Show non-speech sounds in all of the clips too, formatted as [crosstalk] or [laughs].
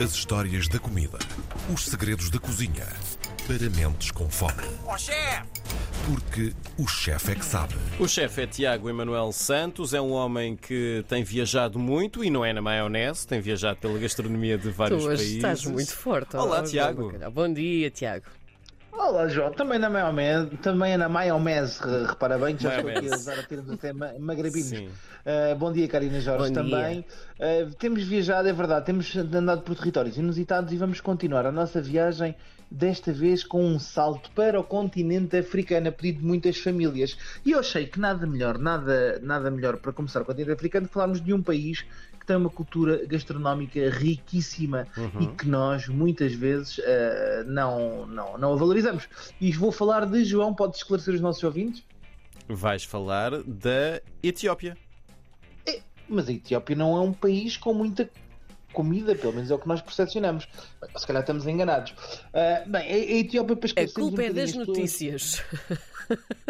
As histórias da comida. Os segredos da cozinha. Para mentes com fome. Ó chefe! Porque o chefe é que sabe. O chefe é Tiago Emanuel Santos, é um homem que tem viajado muito e não é na maionese, tem viajado pela gastronomia de vários Tu hoje países. estás muito forte. Olá, Tiago. Bom dia, Tiago. Olá, João. Também na maionese, também na maionese, re- repara bem que já estou aqui a usar a termos até ma- magrabinos. Sim. Uh, bom dia, Karina Jorge, Bom também. Uh, temos viajado, é verdade, temos andado por territórios inusitados e vamos continuar a nossa viagem, desta vez com um salto para o continente africano, a pedido de muitas famílias. E eu achei que nada melhor, nada, nada melhor para começar o continente africano, falarmos de um país tem uma cultura gastronómica riquíssima e que nós muitas vezes uh, não, não, não a valorizamos. E vou falar de João, pode esclarecer os nossos ouvintes? Vais falar da Etiópia. Mas a Etiópia não é um país com muita comida, pelo menos é o que nós percepcionamos. Bem, se calhar estamos enganados. Ah, bem, a, a Etiópia para A culpa um é das notícias.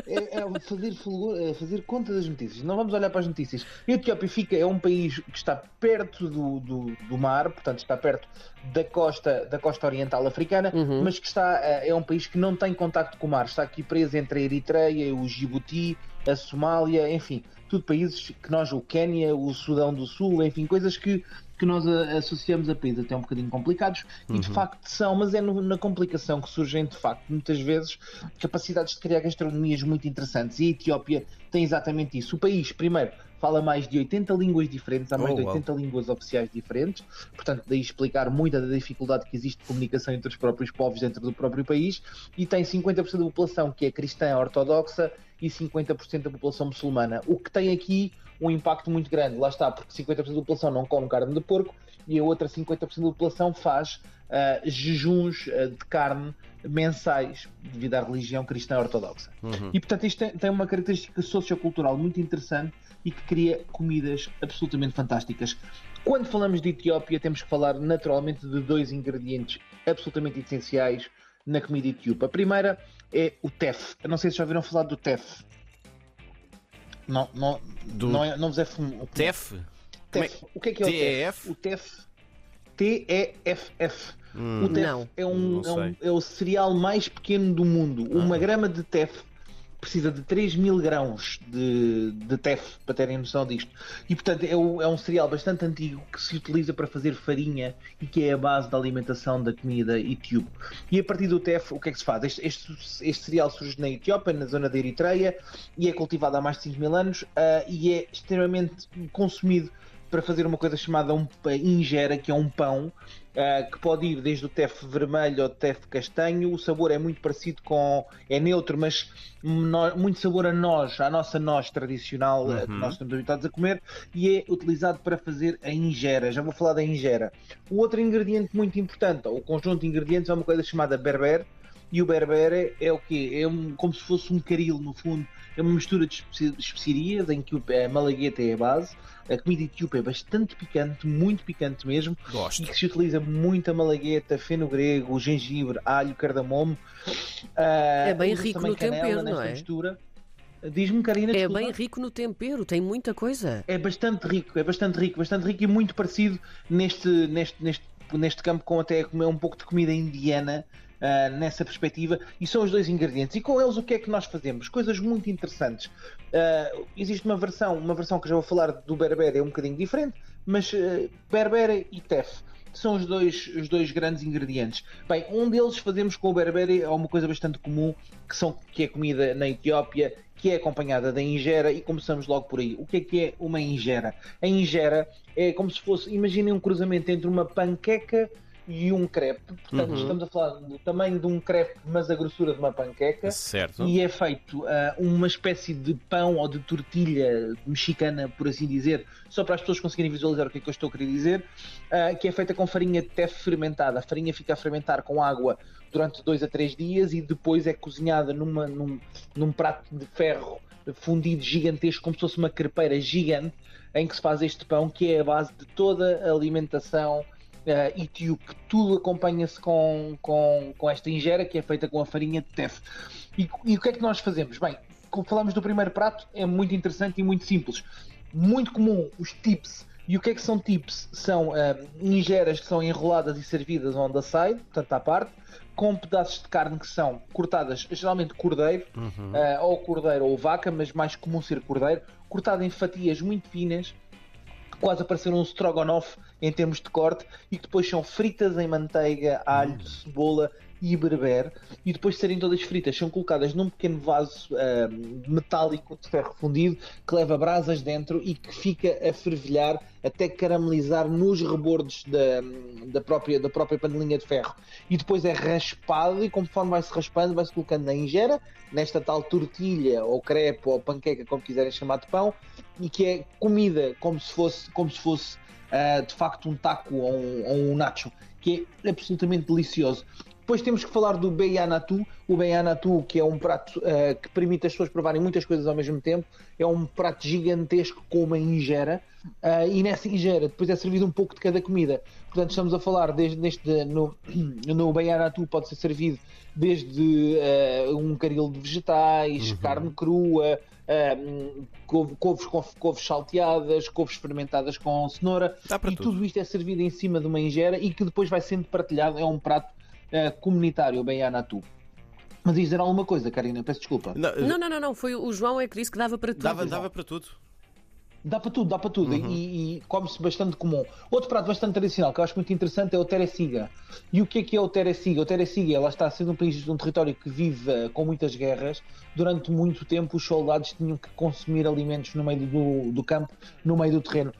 É, é fazer, fulgor- é fazer conta das notícias. Não vamos olhar para as notícias. A Etiópia fica, é um país que está perto do, do, do mar, portanto está perto da costa, da costa oriental africana, Uhum. mas que está, ah, é um país que não tem contacto com o mar. Está aqui preso entre a Eritreia, o Djibouti, a Somália, enfim, tudo países que nós, o Quénia, o Sudão do Sul, enfim, coisas que, que nós associamos a países até um bocadinho complicados e de facto são, mas é no- na complicação que surgem de facto muitas vezes capacidades de criar gastronomias muito interessantes. E a Etiópia tem exatamente isso. O país, primeiro, fala mais de 80 línguas diferentes, há mais Oh, de uau. 80 línguas oficiais diferentes, portanto, daí explicar muita da dificuldade que existe de comunicação entre os próprios povos dentro do próprio país, e tem 50% da população que é cristã ortodoxa e 50% da população muçulmana, o que tem aqui um impacto muito grande, lá está, porque 50% da população não come carne de porco e a outra 50% da população faz ah, jejuns ah, de carne mensais devido à religião cristã ortodoxa. E portanto isto tem, tem uma característica sociocultural muito interessante e que cria comidas absolutamente fantásticas. Quando falamos de Etiópia, temos que falar naturalmente de dois ingredientes absolutamente essenciais na comida etíope. A primeira é o tef. Eu não sei se já ouviram falar do tef. Não, não, Do- não, é, não vos é fam- TEF? Como é- TEF. O que é que é o TEF? O TEF. T-E-F-F. o TEF Não. é, um, Não é, um- é o cereal mais pequeno do mundo. Uma grama de TEF precisa de 3 mil grãos de, de TEF, para terem noção disto. E, portanto, é, o- é um cereal bastante antigo que se utiliza para fazer farinha e que é a base da alimentação da comida etíope. E a partir do TEF, o que é que se faz? Este, este- este cereal surge na Etiópia, na zona da Eritreia, e é cultivado há mais de 5 mil anos ah, e é extremamente consumido para fazer uma coisa chamada um injera, que é um pão, ah, que pode ir desde o tef vermelho ao tef castanho. O sabor é muito parecido com. é neutro, mas no- muito sabor a noz, à nossa noz tradicional ah, que nós estamos habituados a comer, e é utilizado para fazer a injera. Já vou falar da injera. O outro ingrediente muito importante, ou o conjunto de ingredientes, é uma coisa chamada berber. E o berbere é o quê? É um, como se fosse um caril, no fundo. É uma mistura de especi- especiarias em que o- a malagueta é a base. A comida etíope é bastante picante, muito picante mesmo. Gosto. E que se utiliza muita malagueta, feno-grego, gengibre, alho, cardamomo. Ah, É bem rico no tempero, não é? Mistura. Diz-me, Karina, É bem rico no tempero, tem muita coisa. É bastante rico, é bastante rico, bastante rico e muito parecido neste, neste, neste, neste campo com até comer um pouco de comida indiana ah, nessa perspectiva. E são os dois ingredientes. E com eles o que é que nós fazemos? Coisas muito interessantes. Ah, existe uma versão, uma versão que já vou falar do berbere é um bocadinho diferente, mas uh, berbere e tef. São os dois, os dois grandes ingredientes. Bem, um deles fazemos com o berbere é uma coisa bastante comum, que, são, que é comida na Etiópia, que é acompanhada da injera, e começamos logo por aí. O que é que é uma injera? A injera é como se fosse, imaginem um cruzamento entre uma panqueca e um crepe. Portanto, estamos a falar do tamanho de um crepe, mas a grossura de uma panqueca. Certo. E é feito ah, uma espécie de pão ou de tortilha mexicana, por assim dizer, só para as pessoas conseguirem visualizar o que é que eu estou a querer dizer, ah, que é feita com farinha de teff fermentada. A farinha fica a fermentar com água durante dois a três dias e depois é cozinhada numa, num, num prato de ferro fundido gigantesco, como se fosse uma crepeira gigante, em que se faz este pão, que é a base de toda a alimentação uh, etíope. Tudo acompanha-se com, com, com esta ingera que é feita com a farinha de teff. E, e o que é que nós fazemos? Bem, como falamos do primeiro prato, é muito interessante e muito simples. Muito comum os tips E o que é que são tips? São uh, ingeras que são enroladas e servidas on the side, portanto à parte, com pedaços de carne que são cortadas, geralmente cordeiro, uhum. uh, ou cordeiro ou vaca, mas mais comum ser cordeiro, cortado em fatias muito finas, quase a parecer um strogonoff em termos de corte, e que depois são fritas em manteiga, alho, uhum. cebola e berber, e depois de serem todas fritas, são colocadas num pequeno vaso metálico de ferro fundido que leva brasas dentro e que fica a fervilhar até caramelizar nos rebordos da, da, própria, da própria panelinha de ferro. E depois é raspado e conforme vai-se raspando, vai-se colocando na ingera, nesta tal tortilha ou crepe ou panqueca, como quiserem chamar de pão, e que é comida como se fosse, como se fosse uh, de facto um taco ou um, ou um nacho, que é absolutamente delicioso. Depois temos que falar do Beianatu. O Beianatu, que é um prato uh, que permite as pessoas provarem muitas coisas ao mesmo tempo, é um prato gigantesco com uma ingera. Uh, e nessa ingera depois é servido um pouco de cada comida. Portanto, estamos a falar desde neste, no, [clears throat] no Beianatu pode ser servido desde uh, um caril de vegetais, uhum. carne crua, um, couves, couves, couves salteadas, couves fermentadas com cenoura, e tudo. tudo isto é servido em cima de uma ingera e que depois vai sendo partilhado. É um prato uh, comunitário, bem Anatu. Mas diz dizer alguma coisa, Karina, peço desculpa. Não, não, não, não, foi o João é que disse que dava para tudo. Dava, dava para tudo. Dá para tudo, dá para tudo. Uhum. E, e come-se bastante comum. Outro prato bastante tradicional que eu acho muito interessante é o Teresiga. E o que é que é o Teresiga? O Teresiga, ela está sendo um país, um território que vive uh, com muitas guerras. Durante muito tempo os soldados tinham que consumir alimentos no meio do, do campo, no meio do terreno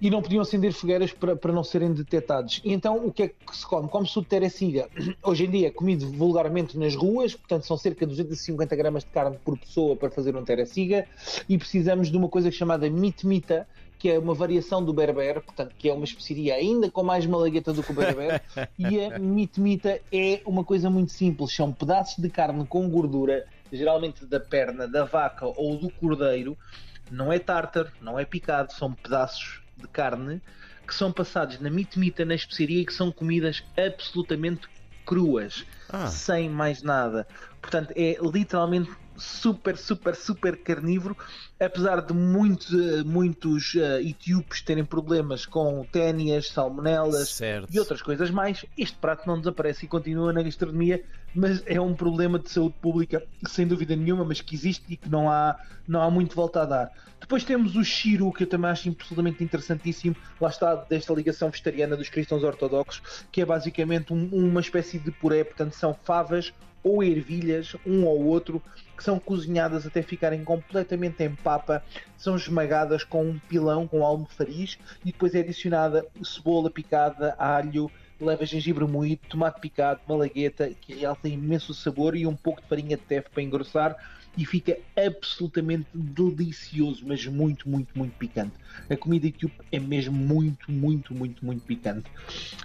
e não podiam acender fogueiras para, para não serem detectados. E então o que é que se come? Come-se o tereciga. [clears throat] Hoje em dia é comido vulgarmente nas ruas, portanto são cerca de 250 gramas de carne por pessoa para fazer um tereciga e precisamos de uma coisa chamada mitmita, que é uma variação do berber, portanto, que é uma especiaria ainda com mais malagueta do que o berber, [laughs] e a mitmita é uma coisa muito simples, são pedaços de carne com gordura, geralmente da perna, da vaca ou do cordeiro, não é tártaro, não é picado, são pedaços de carne que são passados na mitmita na especiaria e que são comidas absolutamente cruas, ah. sem mais nada. Portanto, é literalmente super, super, super carnívoro, apesar de muitos, uh, muitos uh, etíopes terem problemas com ténias, salmonelas certo. e outras coisas mais, este prato não desaparece e continua na gastronomia, mas é um problema de saúde pública, sem dúvida nenhuma, mas que existe e que não há, não há muito volta a dar. Depois temos o Shiro, que eu também acho absolutamente interessantíssimo, lá está, desta ligação vegetariana dos cristãos ortodoxos, que é basicamente um, uma espécie de puré, portanto são favas ou ervilhas, um ou outro, que são cozinhadas até ficarem completamente em papa, são esmagadas com um pilão, com almofariz, e depois é adicionada cebola picada, alho, leva gengibre moído, tomate picado, malagueta, que realça imenso sabor e um pouco de farinha de tefe para engrossar e fica absolutamente delicioso, mas muito, muito, muito picante. A comida etíope é mesmo muito, muito, muito, muito picante.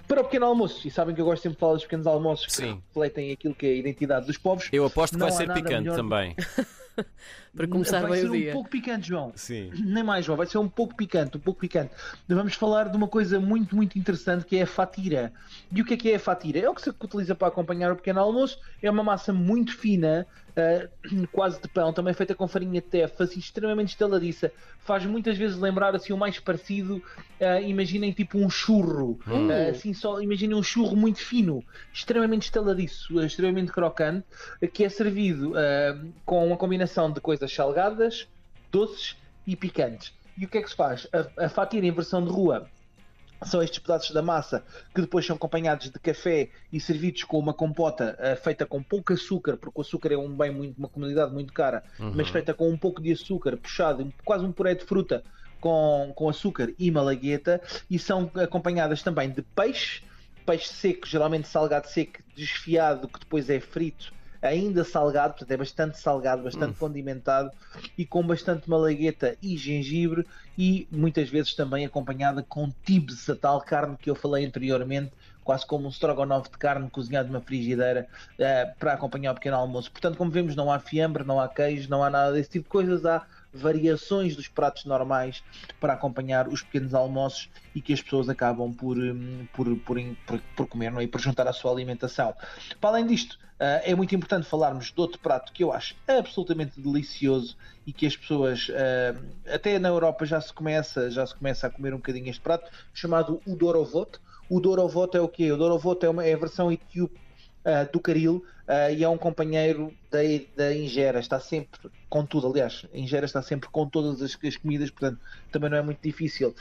Para o pequeno almoço, e sabem que eu gosto sempre de falar dos pequenos almoços Sim. que refletem aquilo que é a identidade dos povos. Eu aposto que vai ser picante melhor... também. [laughs] para começar vai ser um pouco picante, João. Sim. [clears throat] Nem mais, João, vai ser um pouco picante, um pouco picante. Vamos falar de uma coisa muito, muito interessante que é a fatira. E o que é que é a fatira? É o que se utiliza para acompanhar o pequeno almoço. É uma massa muito fina, uh, [clears throat] quase de pão, também feita com farinha de tefa, assim, extremamente estaladiça. Faz muitas vezes lembrar assim o mais parecido, uh, imaginem tipo um churro, hum. uh, assim só imaginem um churro muito fino, extremamente estaladiço, extremamente crocante, que é servido com uma combinação de coisas salgadas, doces e picantes. E o que é que se faz? A, a fatira em versão de rua são estes pedaços da massa que depois são acompanhados de café e servidos com uma compota uh, feita com pouco açúcar, porque o açúcar é um bem muito, uma comunidade muito cara, uhum. mas feita com um pouco de açúcar, puxado, quase um puré de fruta com, com açúcar e malagueta, e são acompanhadas também de peixe, peixe seco, geralmente salgado seco, desfiado, que depois é frito ainda salgado, portanto é bastante salgado, bastante hum. condimentado e com bastante malagueta e gengibre e muitas vezes também acompanhada com tibs, a tal carne que eu falei anteriormente, quase como um strogonoff de carne cozinhado numa frigideira uh, para acompanhar o pequeno almoço. Portanto, como vemos, não há fiambre, não há queijo, não há nada desse tipo de coisas, há variações dos pratos normais para acompanhar os pequenos almoços e que as pessoas acabam por, hum, por, por, por, por comer não é? e por juntar à sua alimentação. Para além disto, Uh, é muito importante falarmos de outro prato que eu acho absolutamente delicioso e que as pessoas, uh, até na Europa já se começa, já se começa a comer um bocadinho este prato, chamado o Dorovot. O Dorovot é o quê? O Dorovot é, uma, é a versão etíope uh, do caril e é um companheiro da, da ingera, está sempre com tudo, aliás, a ingera está sempre com todas as, as comidas, portanto também não é muito difícil.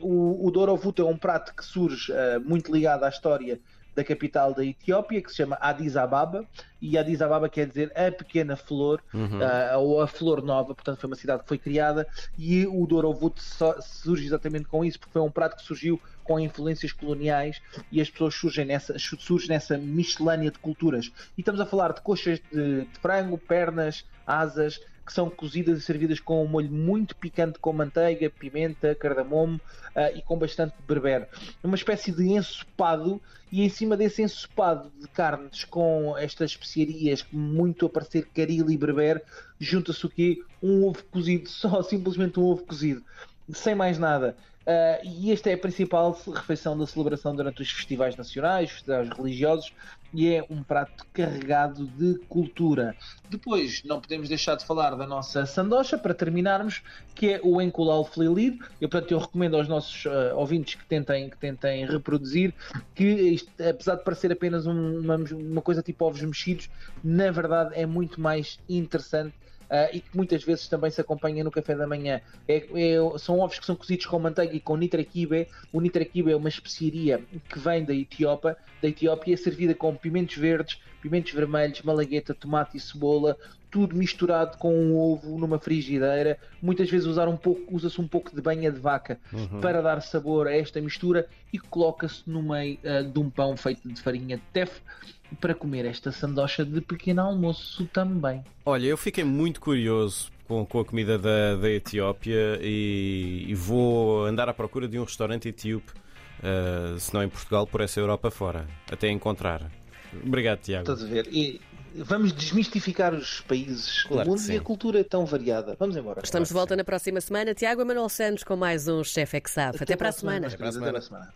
o, o Dorovot é um prato que surge muito ligado à história da capital da Etiópia, que se chama Addis Ababa, e Addis Ababa quer dizer a pequena flor, uhum. uh, ou a flor nova, portanto foi uma cidade que foi criada, e o Dorovut surge exatamente com isso, porque foi um prato que surgiu com influências coloniais e as pessoas surgem nessa, surgem nessa miscelânea de culturas. E estamos a falar de coxas de, de frango, pernas, asas, que são cozidas e servidas com um molho muito picante com manteiga, pimenta, cardamomo uh, e com bastante berbere. Uma espécie de ensopado e em cima desse ensopado de carnes com estas especiarias muito a parecer caril e berbere, junta-se o quê? Um ovo cozido, [laughs] só simplesmente um ovo cozido, sem mais nada. Uh, e esta é a principal refeição da celebração durante os festivais nacionais, festivais religiosos, e é um prato carregado de cultura. Depois, não podemos deixar de falar da nossa sandocha, para terminarmos, que é o encolal flelid. Eu, portanto, eu recomendo aos nossos uh, ouvintes que tentem, que tentem reproduzir, que isto, apesar de parecer apenas um, uma, uma coisa tipo ovos mexidos, na verdade é muito mais interessante uh, e que muitas vezes também se acompanha no café da manhã. É, é, são ovos que são cozidos com manteiga e com nitraquibe. O nitraquibe é uma especiaria que vem da Etiópia, da Etiópia, é servida com pimentos verdes, pimentos vermelhos, malagueta, tomate e cebola, tudo misturado com um ovo numa frigideira. Muitas vezes usar um pouco, usa-se um pouco de banha de vaca uhum. para dar sabor a esta mistura e coloca-se no meio uh, de um pão feito de farinha de teff para comer esta sandocha de pequeno almoço também. Olha, eu fiquei muito curioso com, com a comida da, da Etiópia e, e, vou andar à procura de um restaurante etíope, uh, se não em Portugal, por essa Europa fora, até encontrar. Obrigado, Tiago. Estás a ver? E vamos desmistificar os países claro do mundo e a cultura é tão variada. Vamos embora. Estamos claro de volta na próxima semana. Tiago Manuel Santos com mais um Chefe é sabe. Até, Até para a semana. semana. Até para a semana.